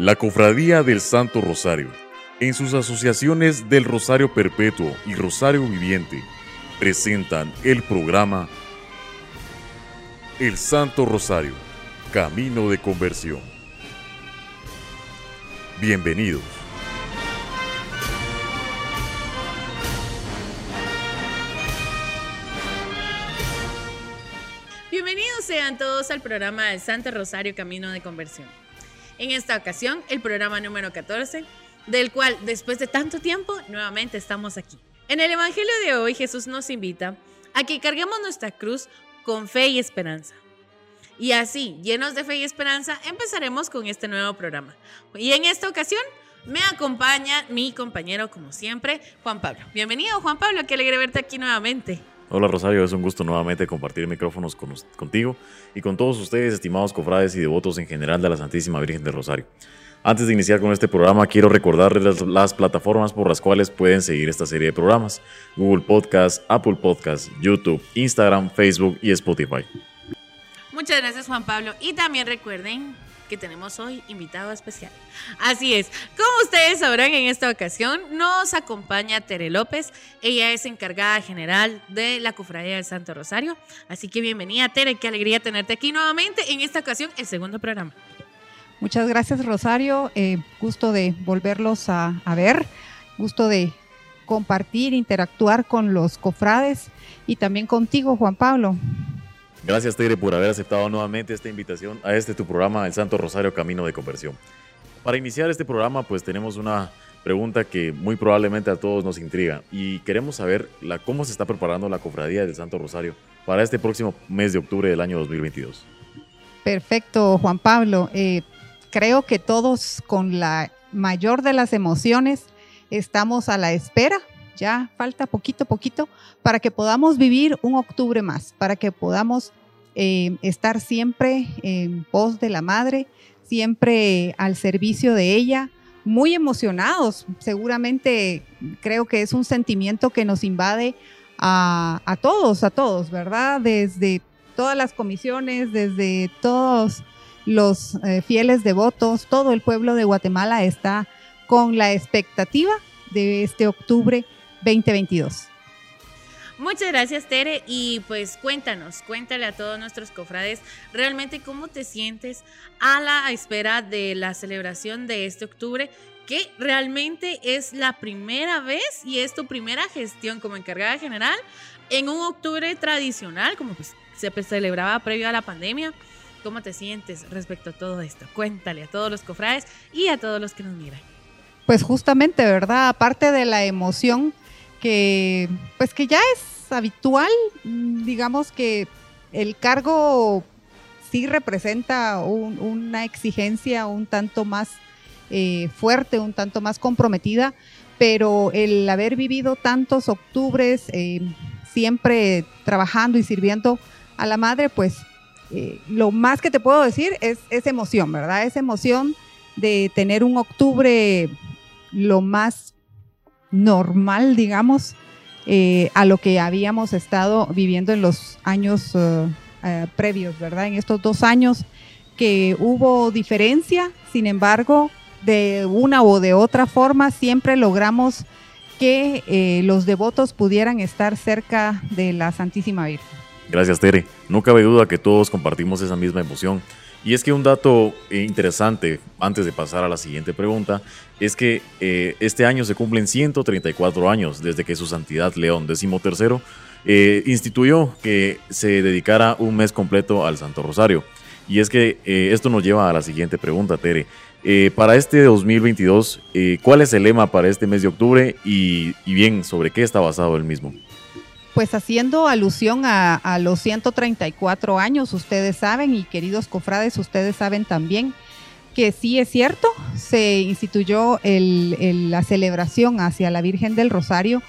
La Cofradía del Santo Rosario, en sus asociaciones del Rosario Perpetuo y Rosario Viviente, presentan el programa El Santo Rosario, Camino de Conversión. Bienvenidos. Bienvenidos sean todos al programa del Santo Rosario Camino de Conversión. En esta ocasión, el programa número 14, del cual después de tanto tiempo nuevamente estamos aquí. En el Evangelio de hoy Jesús nos invita a que carguemos nuestra cruz con fe y esperanza. Y así, llenos de fe y esperanza, empezaremos con este nuevo programa. Y en esta ocasión me acompaña mi compañero, como siempre, Juan Pablo. Bienvenido, Juan Pablo, qué alegre verte aquí nuevamente. Hola Rosario, es un gusto nuevamente compartir micrófonos contigo y con todos ustedes, estimados cofrades y devotos en general de la Santísima Virgen del Rosario. Antes de iniciar con este programa, quiero recordarles las, plataformas por las cuales pueden seguir esta serie de programas. Google Podcast, Apple Podcast, YouTube, Instagram, Facebook y Spotify. Muchas gracias Juan Pablo. Y también recuerden que tenemos hoy invitado especial. Así es, como ustedes sabrán, en esta ocasión nos acompaña Tere López. Ella es encargada general de la Cofradía del Santo Rosario. Así que bienvenida, Tere. Qué alegría tenerte aquí nuevamente. En esta ocasión, el segundo programa. Muchas gracias, Rosario. Eh, gusto de volverlos a, a ver. Gusto de compartir, interactuar con los cofrades y también contigo, Juan Pablo. Gracias, Tere, por haber aceptado nuevamente esta invitación a este tu programa, El Santo Rosario Camino de Conversión. Para iniciar este programa, pues tenemos una pregunta que muy probablemente a todos nos intriga y queremos saber cómo se está preparando la Cofradía del Santo Rosario para este próximo mes de octubre del año 2022. Perfecto, Juan Pablo. Eh, creo que todos con la mayor de las emociones estamos a la espera ya falta poquito, poquito, para que podamos vivir un octubre más, para que podamos eh, estar siempre en pos de la madre, siempre al servicio de ella, muy emocionados. Seguramente creo que es un sentimiento que nos invade a, todos, a todos, ¿verdad? Desde todas las comisiones, desde todos los eh, fieles devotos, todo el pueblo de Guatemala está con la expectativa de este octubre 2022. Muchas gracias, Tere. Y pues cuéntanos, cuéntale a todos nuestros cofrades realmente cómo te sientes a la espera de la celebración de este octubre, que realmente es la primera vez y es tu primera gestión como encargada general en un octubre tradicional, como pues se celebraba previo a la pandemia. ¿Cómo te sientes respecto a todo esto? Cuéntale a todos los cofrades y a todos los que nos miran. Pues justamente, ¿verdad? Aparte de la emoción que pues que ya es habitual, digamos que el cargo sí representa una exigencia un tanto más eh, fuerte, un tanto más comprometida, pero el haber vivido tantos octubres eh, siempre trabajando y sirviendo a la madre, pues eh, lo más que te puedo decir es, es emoción, ¿verdad? Es emoción de tener un octubre lo más normal, digamos, eh, a lo que habíamos estado viviendo en los años eh, eh, previos, ¿verdad? En estos dos años que hubo diferencia, sin embargo, de una o de otra forma siempre logramos que los devotos pudieran estar cerca de la Santísima Virgen. Gracias, Tere. No cabe duda que todos compartimos esa misma emoción. Y es que un dato interesante, antes de pasar a la siguiente pregunta, es que eh, este año se cumplen 134 años desde que su santidad León XIII eh, instituyó que se dedicara un mes completo al Santo Rosario. Y es que eh, esto nos lleva a la siguiente pregunta, Tere. para este 2022, ¿cuál es el lema para este mes de octubre y bien, sobre qué está basado el mismo? Pues haciendo alusión a, los 134 años, ustedes saben, y queridos cofrades, ustedes saben también que sí es cierto, se instituyó la celebración hacia la Virgen del Rosario,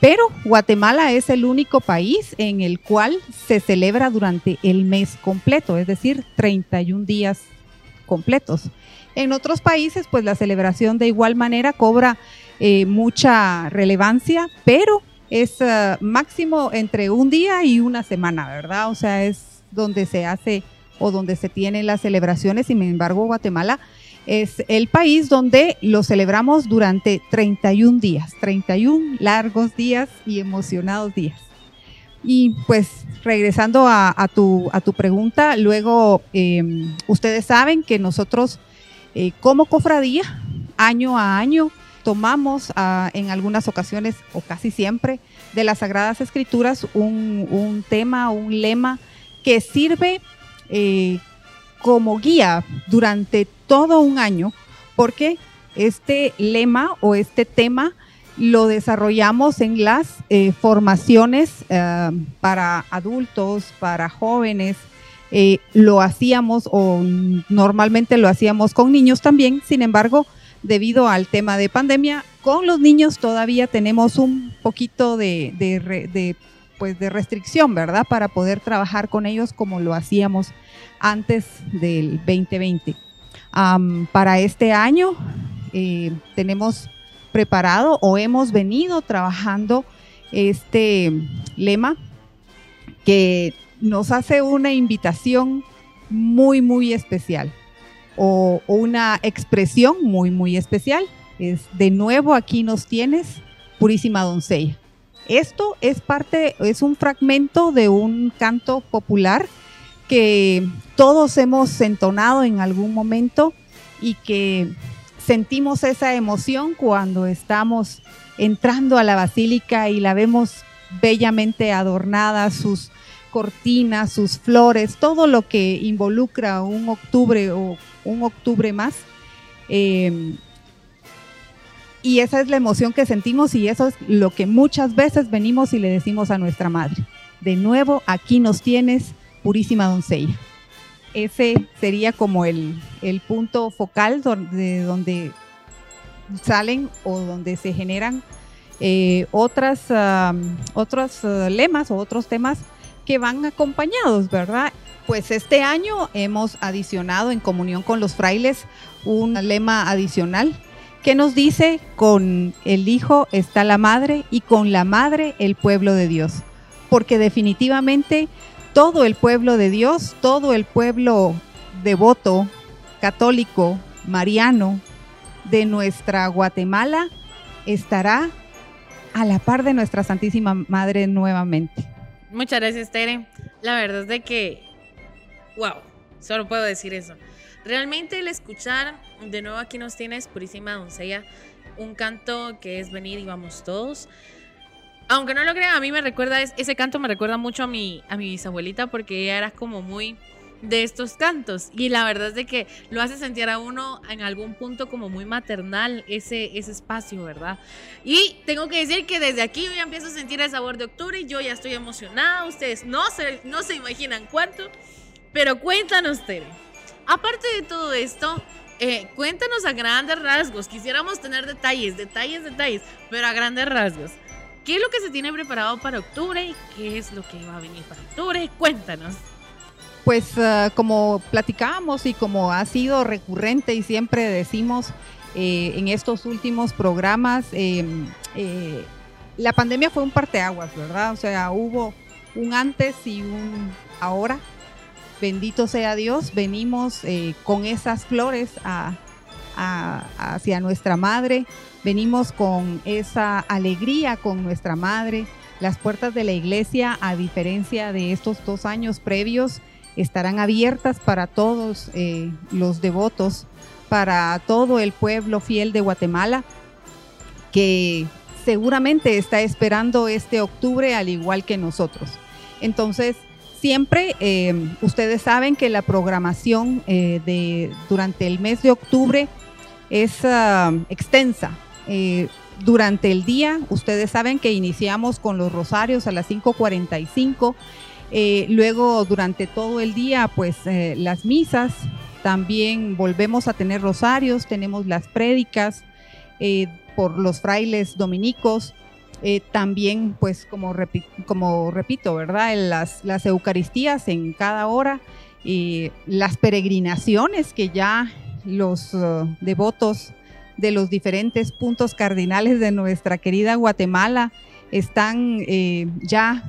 pero Guatemala es el único país en el cual se celebra durante el mes completo, es decir, 31 días completos. En otros países, pues la celebración de igual manera cobra eh, mucha relevancia, pero es eh, máximo entre un día y una semana, ¿verdad? O sea, es donde se hace o donde se tienen las celebraciones. Sin embargo, Guatemala es el país donde lo celebramos durante 31 días, 31 largos días y emocionados días. Y pues regresando a, tu, a tu, pregunta, luego em, ustedes saben que nosotros eh, como cofradía, año a año, tomamos ah, en algunas ocasiones o casi siempre de las Sagradas Escrituras un, tema, un lema que sirve eh, como guía durante todo un año, porque este lema o este tema lo desarrollamos en las eh, formaciones eh, para adultos, para jóvenes. Lo hacíamos o normalmente lo hacíamos con niños también. Sin embargo, debido al tema de pandemia, con los niños todavía tenemos un poquito de, pues de restricción, ¿verdad? Para poder trabajar con ellos como lo hacíamos antes del 2020. para este año tenemos preparado o hemos venido trabajando este lema que nos hace una invitación muy, muy especial o, una expresión muy, muy especial. Es de nuevo aquí nos tienes, purísima doncella. Esto es parte, es un fragmento de un canto popular que todos hemos entonado en algún momento y que sentimos esa emoción cuando estamos entrando a la basílica y la vemos bellamente adornada, sus cortinas, sus flores, todo lo que involucra un octubre o un octubre más. Eh, y esa es la emoción que sentimos y eso es lo que muchas veces venimos y le decimos a nuestra madre. De nuevo, aquí nos tienes, purísima doncella ese sería como el, punto focal de donde salen o donde se generan eh, otras, otros uh, lemas o otros temas que van acompañados, ¿verdad? Pues este año hemos adicionado en comunión con los frailes un lema adicional que nos dice, con el Hijo está la Madre y con la Madre el pueblo de Dios. Porque definitivamente todo el pueblo de Dios, todo el pueblo devoto, católico, mariano de nuestra Guatemala estará a la par de nuestra Santísima Madre nuevamente. Muchas gracias, Tere. La verdad es de que, wow, solo puedo decir eso. Realmente el escuchar, de nuevo aquí nos tienes, Purísima Doncella, un canto que es venir y vamos todos. Aunque no lo crean, a mí me recuerda, ese canto me recuerda mucho a mi, a mi bisabuelita porque ella era como muy de estos cantos y la verdad es de que lo hace sentir a uno en algún punto como muy maternal ese, ese espacio, ¿verdad? Y tengo que decir que desde aquí yo ya empiezo a sentir el sabor de octubre y yo ya estoy emocionada, ustedes no se, no se imaginan cuánto, pero cuéntanos, Tere. Aparte de todo esto, eh, cuéntanos a grandes rasgos, quisiéramos tener detalles, detalles, detalles, pero a grandes rasgos. ¿Qué es lo que se tiene preparado para octubre? ¿Qué es lo que va a venir para octubre? Cuéntanos. Pues ah, como platicábamos y como ha sido recurrente y siempre decimos eh, en estos últimos programas, eh, la pandemia fue un parteaguas, ¿verdad? O sea, hubo un antes y un ahora. Bendito sea Dios, venimos eh, con esas flores hacia nuestra madre venimos con esa alegría con nuestra madre. Las puertas de la iglesia, a diferencia de estos dos años previos, estarán abiertas para todos eh, los devotos, para todo el pueblo fiel de Guatemala, que seguramente está esperando este octubre al igual que nosotros. Entonces, siempre eh, ustedes saben que la programación eh, de, durante el mes de octubre es ah, extensa. Eh, durante el día, ustedes saben que iniciamos con los rosarios a las 5.45. Eh, luego, durante todo el día, pues las misas. También volvemos a tener rosarios, tenemos las prédicas por los frailes dominicos. También, pues, como, repito, ¿verdad? Las, las Eucaristías en cada hora. las peregrinaciones que ya los devotos de los diferentes puntos cardinales de nuestra querida Guatemala están eh, ya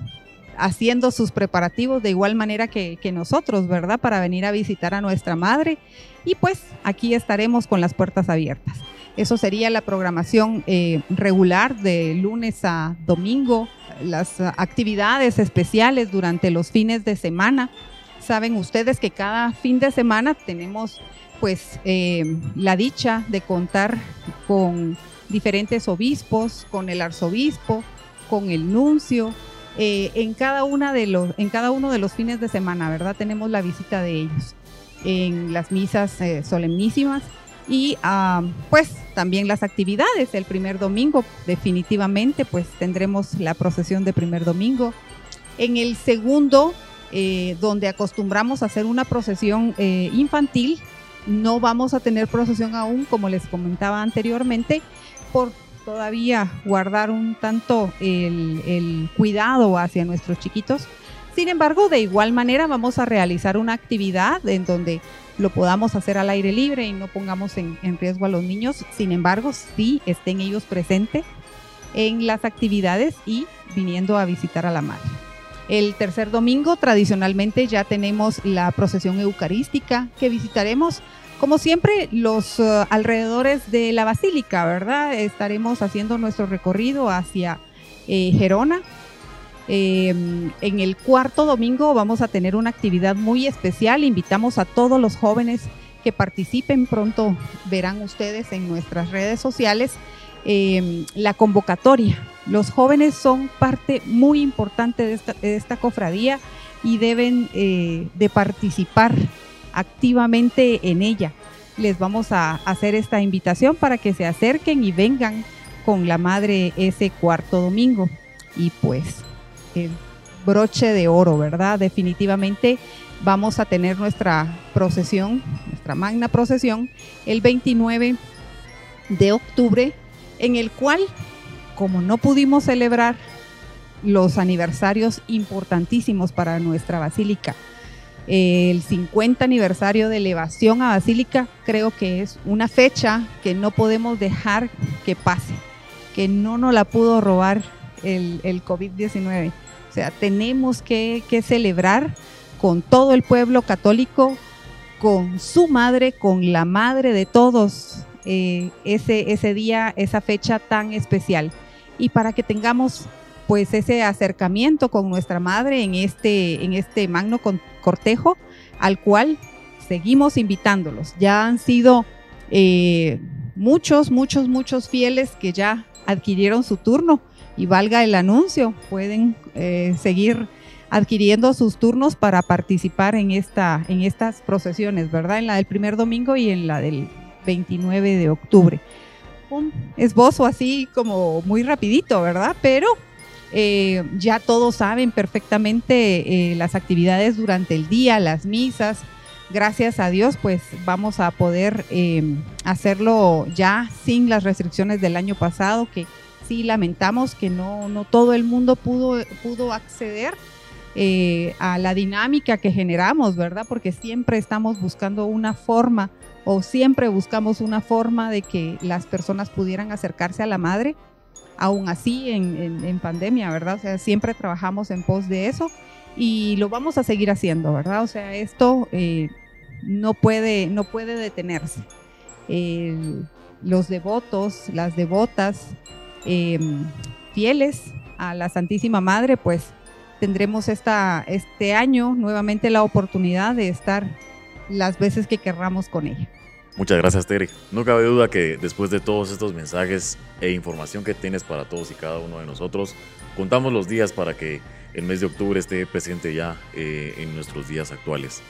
haciendo sus preparativos de igual manera que, nosotros, ¿verdad? Para venir a visitar a nuestra madre. Y pues aquí estaremos con las puertas abiertas. Eso sería la programación eh, regular de lunes a domingo, las actividades especiales durante los fines de semana. Saben ustedes que cada fin de semana tenemos pues eh, la dicha de contar con diferentes obispos, con el arzobispo, con el nuncio, eh, en, cada una de los, en cada uno de los fines de semana, ¿verdad? Tenemos la visita de ellos en las misas solemnísimas y ah, pues también las actividades. El primer domingo definitivamente pues tendremos la procesión de primer domingo. En el segundo, eh, donde acostumbramos a hacer una procesión infantil, no vamos a tener procesión aún, como les comentaba anteriormente, por todavía guardar un tanto el, cuidado hacia nuestros chiquitos. Sin embargo, de igual manera vamos a realizar una actividad en donde lo podamos hacer al aire libre y no pongamos en, riesgo a los niños. Sin embargo, sí estén ellos presentes en las actividades y viniendo a visitar a la madre. El tercer domingo tradicionalmente ya tenemos la procesión eucarística que visitaremos como siempre, los eh, alrededores de la basílica, ¿verdad? Estaremos haciendo nuestro recorrido hacia eh, Gerona. Em, en el cuarto domingo vamos a tener una actividad muy especial. Invitamos a todos los jóvenes que participen. Pronto verán ustedes en nuestras redes sociales em, la convocatoria. Los jóvenes son parte muy importante de esta, cofradía y deben eh, de participar activamente en ella. Les vamos a hacer esta invitación para que se acerquen y vengan con la madre ese cuarto domingo. Y pues, el broche de oro, ¿verdad? Definitivamente vamos a tener nuestra procesión, nuestra magna procesión, el 29 de octubre, en el cual, como no pudimos celebrar los aniversarios importantísimos para nuestra basílica, el 50 aniversario de elevación a Basílica, creo que es una fecha que no podemos dejar que pase, que no nos la pudo robar el, COVID-19. Sea, tenemos que, celebrar con todo el pueblo católico, con su madre, con la madre de todos, eh, ese, ese día, esa fecha tan especial. Y para que tengamos pues ese acercamiento con nuestra madre en este, en este magno cortejo al cual seguimos invitándolos. Ya han sido eh, muchos, muchos, muchos fieles que ya adquirieron su turno y valga el anuncio, pueden eh, seguir adquiriendo sus turnos para participar en, esta, en estas procesiones, ¿verdad? En la del primer domingo y en la del 29 de octubre. Un esbozo así como muy rapidito, ¿verdad? Pero eh, ya todos saben perfectamente eh, las actividades durante el día, las misas. Gracias a Dios, pues vamos a poder eh, hacerlo ya sin las restricciones del año pasado, que sí lamentamos que no, no todo el mundo pudo, pudo acceder a la dinámica que generamos, ¿verdad? Porque siempre estamos buscando una forma o siempre buscamos una forma de que las personas pudieran acercarse a la madre aún así en, pandemia, ¿verdad? O sea, siempre trabajamos en pos de eso y lo vamos a seguir haciendo, ¿verdad? O sea, esto eh, no, puede, no puede detenerse. los devotos, las devotas em, fieles a la Santísima Madre, pues tendremos esta, este año nuevamente la oportunidad de estar las veces que querramos con ella. Muchas gracias, Terry. No cabe duda que después de todos estos mensajes e información que tienes para todos y cada uno de nosotros, contamos los días para que el mes de octubre esté presente ya eh, en nuestros días actuales.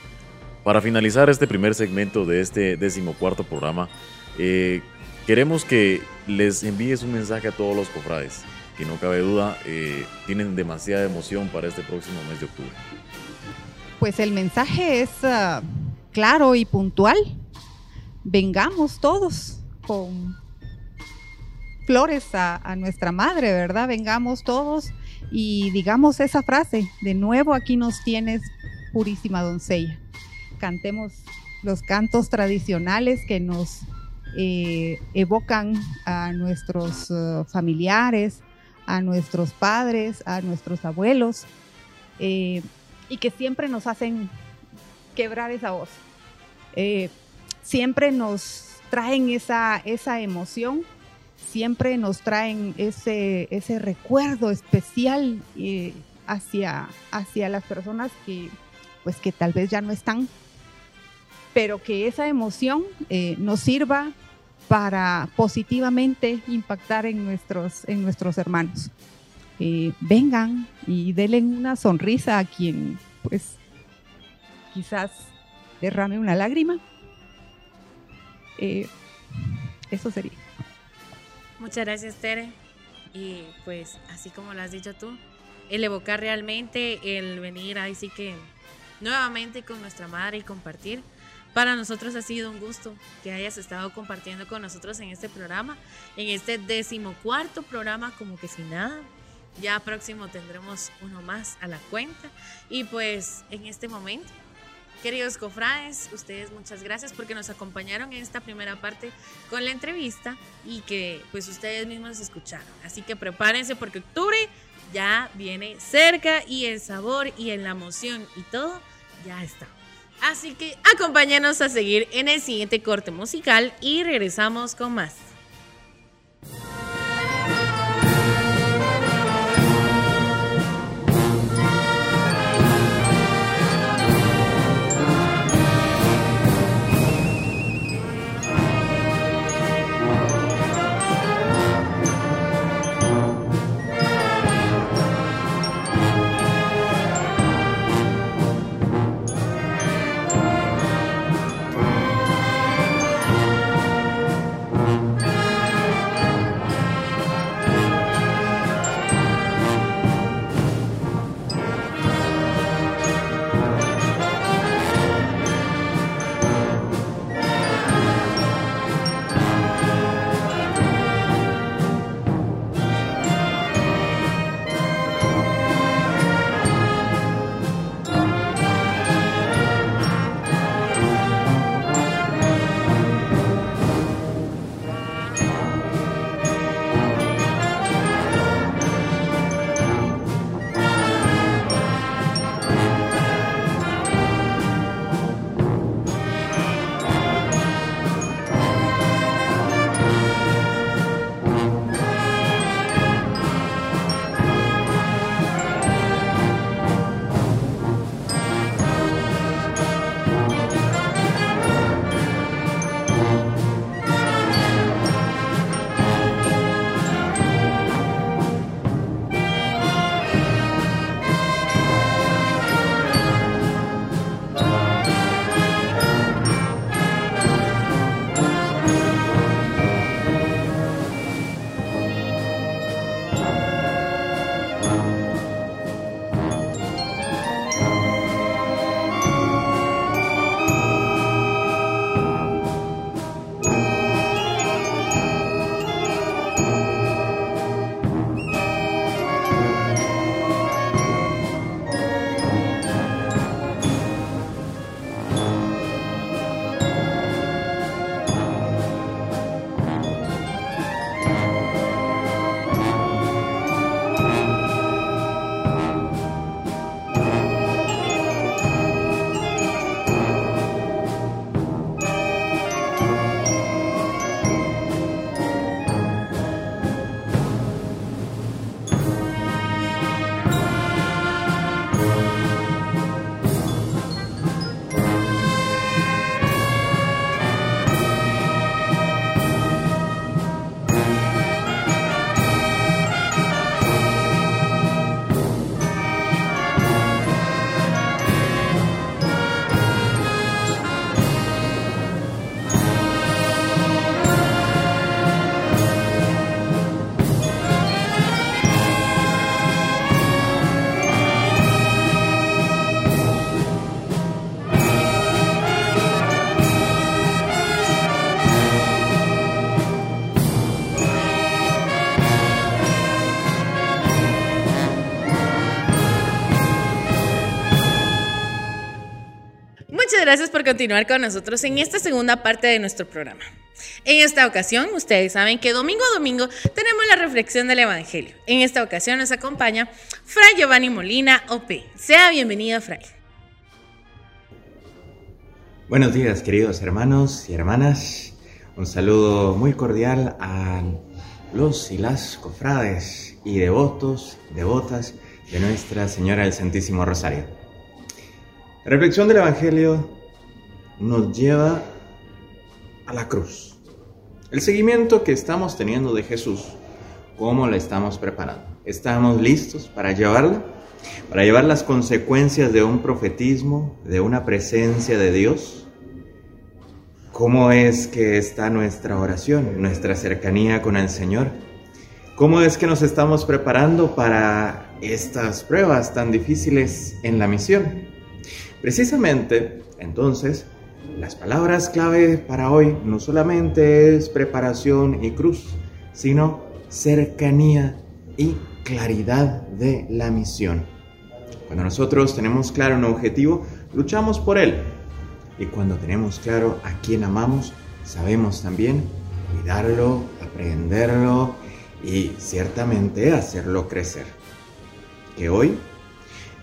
Para finalizar este primer segmento de este decimocuarto programa, eh, queremos que les envíes un mensaje a todos los cofrades, que no cabe duda eh, tienen demasiada emoción para este próximo mes de octubre. Pues el mensaje es ah, claro y puntual vengamos todos con flores a, nuestra madre, ¿verdad? Vengamos todos y digamos esa frase, de nuevo aquí nos tienes, purísima doncella. Cantemos los cantos tradicionales que nos eh, evocan a nuestros uh, familiares, a nuestros padres, a nuestros abuelos, eh, y que siempre nos hacen quebrar esa voz. Eh, siempre nos traen esa, esa emoción, siempre nos traen ese, ese recuerdo especial eh, hacia, hacia las personas que, pues, que tal vez ya no están, pero que esa emoción nos sirva para positivamente impactar en nuestros, en nuestros hermanos. Eh, vengan y denle una sonrisa a quien pues quizás derrame una lágrima. Eh, eso sería. Muchas gracias, Tere. Y pues, así como lo has dicho tú, el evocar realmente, el venir ahí sí que nuevamente con nuestra madre y compartir para nosotros ha sido un gusto que hayas estado compartiendo con nosotros en este programa, en este decimocuarto programa, como que sin nada. Ya próximo tendremos uno más a la cuenta. Y pues en este momento, queridos cofrades, ustedes muchas gracias porque nos acompañaron en esta primera parte con la entrevista y que pues ustedes mismos escucharon. Así que prepárense porque octubre ya viene cerca y el sabor y la emoción y todo ya está. Así que acompáñanos a seguir en el siguiente corte musical y regresamos con más. Gracias por continuar con nosotros en esta segunda parte de nuestro programa. En esta ocasión, ustedes saben que domingo a domingo tenemos la reflexión del Evangelio. En esta ocasión nos acompaña Fray Giovanni Molina, OP. Sea bienvenido, Fray. Buenos días, queridos hermanos y hermanas. Un saludo muy cordial a los y las cofrades y devotos, devotas de Nuestra Señora del Santísimo Rosario. Reflexión del Evangelio nos lleva a la cruz. El seguimiento que estamos teniendo de Jesús, ¿cómo la estamos preparando? ¿Estamos listos para llevarla? Para llevar las consecuencias de un profetismo, de una presencia de Dios. ¿Cómo es que está nuestra oración, nuestra cercanía con el Señor? ¿Cómo es que nos estamos preparando para estas pruebas tan difíciles en la misión? Precisamente, entonces, las palabras clave para hoy no solamente es preparación y cruz, sino cercanía y claridad de la misión. Cuando nosotros tenemos claro un objetivo, luchamos por él. Y cuando tenemos claro a quién amamos, sabemos también cuidarlo, aprenderlo y ciertamente hacerlo crecer. Que hoy,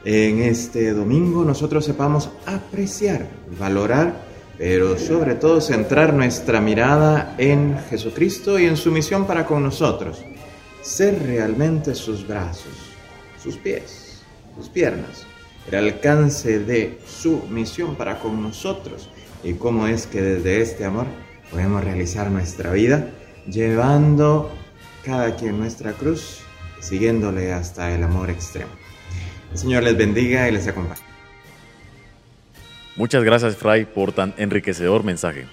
en este domingo, nosotros sepamos apreciar, valorar pero sobre todo centrar nuestra mirada en Jesucristo y en su misión para con nosotros. Ser realmente sus brazos, sus pies, sus piernas, el alcance de su misión para con nosotros y cómo es que desde este amor podemos realizar nuestra vida llevando cada quien nuestra cruz, siguiéndole hasta el amor extremo. El Señor les bendiga y les acompañe. Muchas gracias, Fray, por tan enriquecedor mensaje.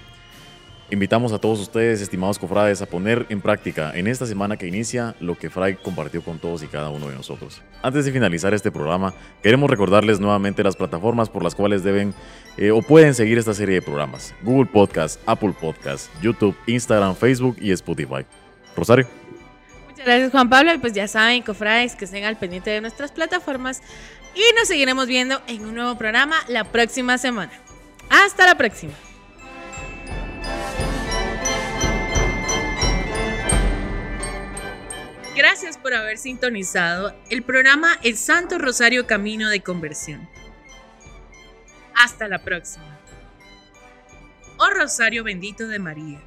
Invitamos a todos ustedes, estimados cofrades, a poner en práctica en esta semana que inicia lo que Fray compartió con todos y cada uno de nosotros. Antes de finalizar este programa, queremos recordarles nuevamente las plataformas por las cuales deben eh, o pueden seguir esta serie de programas. Google Podcast, Apple Podcast, YouTube, Instagram, Facebook y Spotify. Rosario. Muchas gracias Juan Pablo y pues ya saben, cofrades, que estén al pendiente de nuestras plataformas y nos seguiremos viendo en un nuevo programa la próxima semana. Hasta la próxima. Gracias por haber sintonizado el programa El Santo Rosario Camino de Conversión. Hasta la próxima. Oh Rosario bendito de María,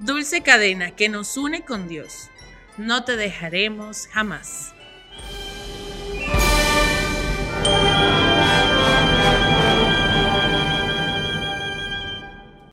dulce cadena que nos une con Dios, no te dejaremos jamás.